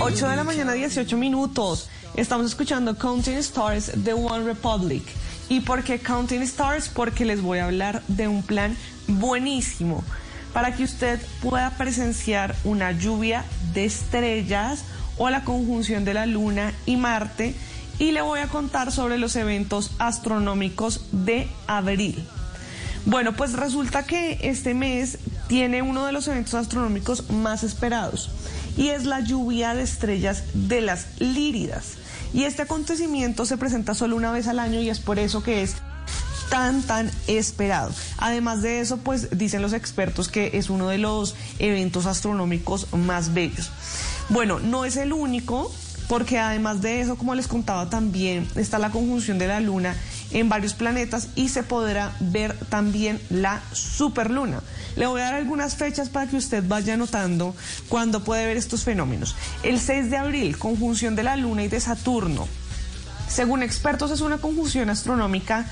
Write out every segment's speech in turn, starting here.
8 de la mañana, 18 minutos. Estamos escuchando Counting Stars de One Republic. ¿Y por qué Counting Stars? Porque les voy a hablar de un plan buenísimo para que usted pueda presenciar una lluvia de estrellas o la conjunción de la Luna y Marte y le voy a contar sobre los eventos astronómicos de abril. Bueno, pues resulta que este mes tiene uno de los eventos astronómicos más esperados y es la lluvia de estrellas de las Líridas. Y este acontecimiento se presenta solo una vez al año y es por eso que es tan, tan esperado. Además de eso, pues dicen los expertos que es uno de los eventos astronómicos más bellos. Bueno, no es el único, porque además de eso, como les contaba también, está la conjunción de la Luna en varios planetas y se podrá ver también la superluna. Le voy a dar algunas fechas para que usted vaya anotando cuándo puede ver estos fenómenos. El 6 de abril, conjunción de la Luna y de Saturno. Según expertos, es una conjunción astronómica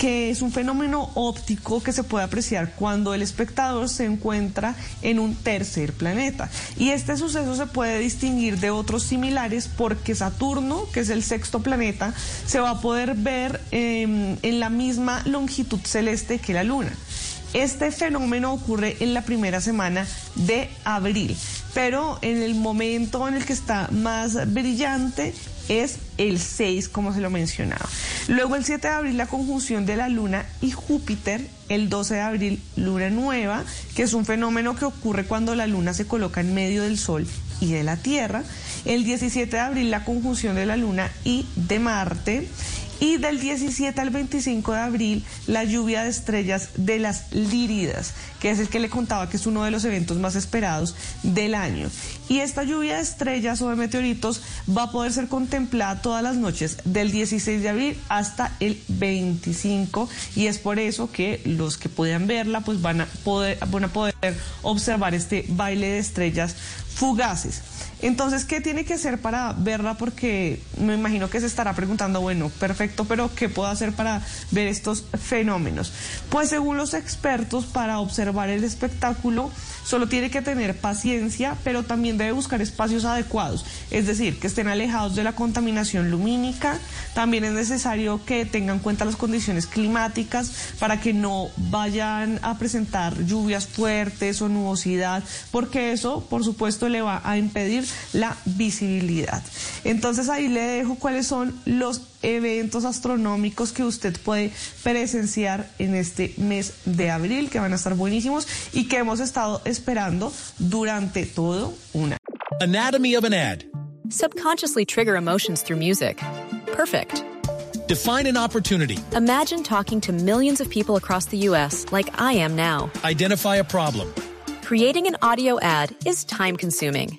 que es un fenómeno óptico que se puede apreciar cuando el espectador se encuentra en un tercer planeta. Y este suceso se puede distinguir de otros similares porque Saturno, que es el sexto planeta, se va a poder ver em, en la misma longitud celeste que la Luna. Este fenómeno ocurre en la primera semana de abril, pero en el momento en el que está más brillante es el 6, como se lo mencionaba. Luego el 7 de abril la conjunción de la Luna y Júpiter, el 12 de abril Luna nueva, que es un fenómeno que ocurre cuando la Luna se coloca en medio del Sol y de la Tierra. El 17 de abril la conjunción de la Luna y de Marte. Y del 17 al 25 de abril, la lluvia de estrellas de las Líridas, que es el que le contaba que es uno de los eventos más esperados del año. Y esta lluvia de estrellas o de meteoritos va a poder ser contemplada todas las noches, del 16 de abril hasta el 25. Y es por eso que los que puedan verla, pues van a van a poder observar este baile de estrellas fugaces. Entonces, ¿qué tiene que hacer para verla? Porque me imagino que se estará preguntando, bueno, perfecto, pero ¿qué puedo hacer para ver estos fenómenos? Pues según los expertos, para observar el espectáculo, solo tiene que tener paciencia, pero también debe buscar espacios adecuados, es decir, que estén alejados de la contaminación lumínica. También es necesario que tengan en cuenta las condiciones climáticas para que no vayan a presentar lluvias fuertes o nubosidad, porque eso, por supuesto, le va a impedir la visibilidad. Entonces ahí le dejo cuáles son los eventos astronómicos que usted puede presenciar en este mes de abril, que van a estar buenísimos y que hemos estado esperando durante todo un año. Anatomy of an ad. Subconsciously trigger emotions through music. Perfect. Define an opportunity. Imagine talking to millions of people across the U.S. like I am now. Identify a problem. Creating an audio ad is time consuming.